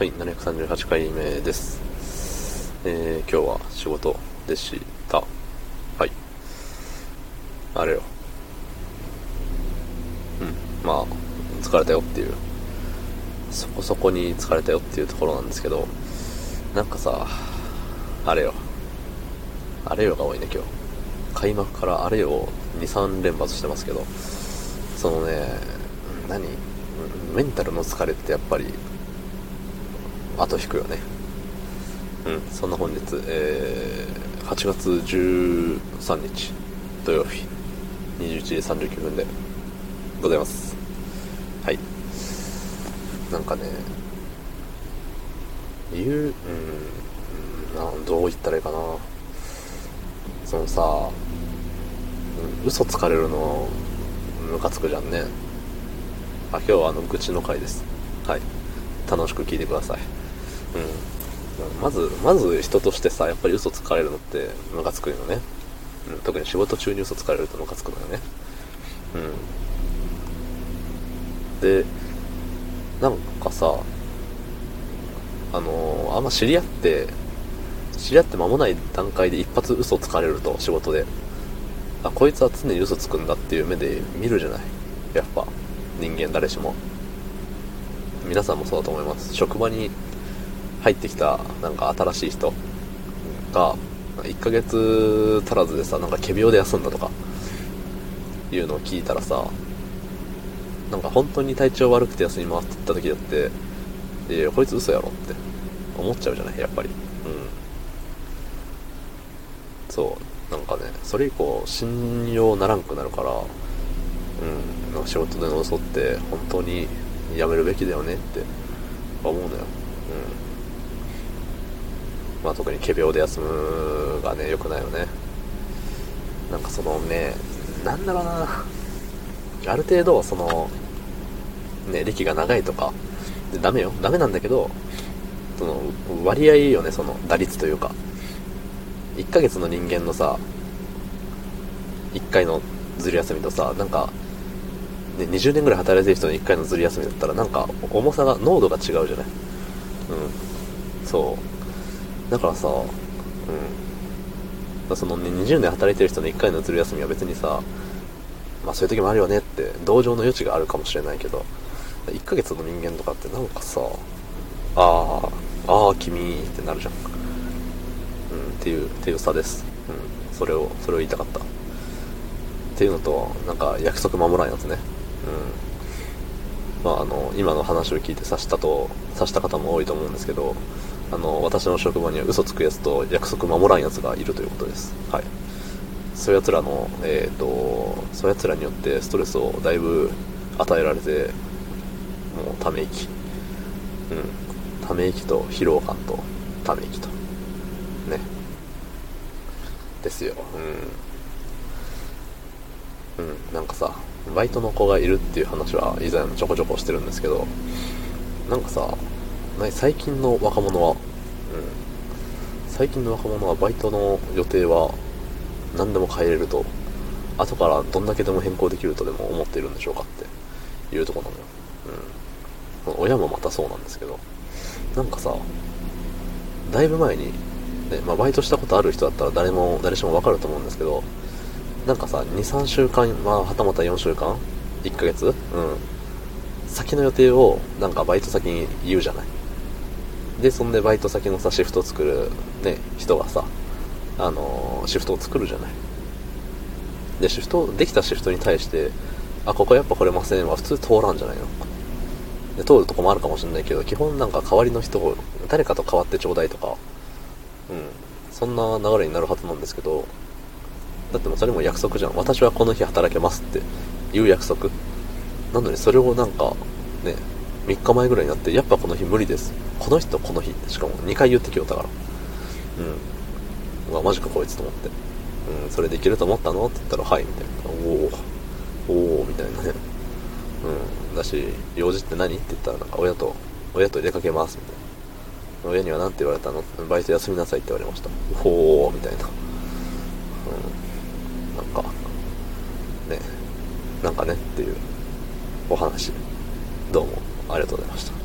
はい、738回目です。えー、今日は仕事でした。はい。あれよ。うん、まあ、疲れたよっていう、そこそこに疲れたよっていうところなんですけど、なんかさ、あれよ。あれよが多いね、今日。開幕からあれよ2、3連発してますけど、そのね、何？メンタルの疲れってやっぱり後引くよね。うんそんな本日、えー、8月13日土曜日21時39分でございます。はい。なんかね言ううんうんなどう言ったらいいかな。そのさ、うん、嘘つかれるのムカつくじゃんね。あ今日はあの愚痴の回です。はい。楽しく聞いてください。うん。まずまず人としてさやっぱり嘘つかれるのってムカつくよね、うん、特に仕事中に嘘つかれるとムカつくのよね。うん。でなんかさあのー、あんま知り合って知り合って間もない段階で一発嘘つかれると仕事で。あこいつは常に嘘つくんだっていう目で見るじゃない。やっぱ人間誰しも。皆さんもそうだと思います。職場に入ってきたなんか新しい人が1ヶ月足らずでさなんか仮病で休んだとかいうのを聞いたらさなんか本当に体調悪くて休み回ってった時だっていやこいつ嘘やろって思っちゃうじゃないやっぱりうんそうなんかねそれ以降信用ならんくなるからうん、なんか仕事での嘘って本当にやめるべきだよねって思うのよ。うん。まあ特に仮病で休むがね、良くないよね。なんかそのね、なんだろうな、ある程度その、ね、歴が長いとか、でダメよ。ダメなんだけど、その割合よね、その打率というか。1ヶ月の人間のさ、1回のずり休みとさ、なんか、ね、20年ぐらい働いてる人の1回のずり休みだったらなんか重さが濃度が違うじゃないうんそうだからさうん。そのね20年働いてる人の1回のずり休みは別にさまあそういう時もあるよねって同情の余地があるかもしれないけど1ヶ月の人間とかってなんかさああああ君ってなるじゃん。うんっていうっていう差です。うんそれをそれを言いたかった。っていうのとなんか約束守らんやつね。うん。まああの今の話を聞いて察したと察した方も多いと思うんですけどあの私の職場には嘘つくやつと約束守らんやつがいるということです。はい。そういうやつらのえっ、ー、とそういうやつらによってストレスをだいぶ与えられてもうため息。うん。ため息と疲労感とため息と。ね。ですよ。うん。うん。なんかさバイトの子がいるっていう話は以前ちょこちょこしてるんですけどなんかさ最近の若者は、うん、最近の若者はバイトの予定は何でも変えれると。後からどんだけでも変更できるとでも思っているんでしょうかって。いうとこなのよ、うん、親もまたそうなんですけど。なんかさだいぶ前に、ねまあ、バイトしたことある人だったら誰も誰しもわかると思うんですけどなんかさ、2、3週間、まあ、はたまた4週間 ?1 ヶ月？うん。先の予定を、なんかバイト先に言うじゃない。で、そんでバイト先のさ、シフト作る、ね、人がさ、あのー、シフトを作るじゃない。で、シフト、できたシフトに対して、あ、ここやっぱ来れませんは普通通らんじゃないの。で、通るとこもあるかもしれないけど、基本なんか代わりの人を、誰かと代わってちょうだいとか、うん。そんな流れになるはずなんですけど、だってもうそれも約束じゃん。私はこの日働けますっていう約束。なのにそれをなんか、ね、3日前ぐらいになって、やっぱこの日無理です。この日とこの日しかも2回言ってきよったから。うん。うわ、マジかこいつと思って。うん、それできると思ったの？って言ったら、はい、みたいな。おおおおみたいなね。うん。だし、用事って何？って言ったら、なんか親と、親と出かけます、みたいな。親には何て言われたの？バイト休みなさいって言われました。ほー、みたいな。うんなんか、ね、なんかねっていうお話、どうもありがとうございました。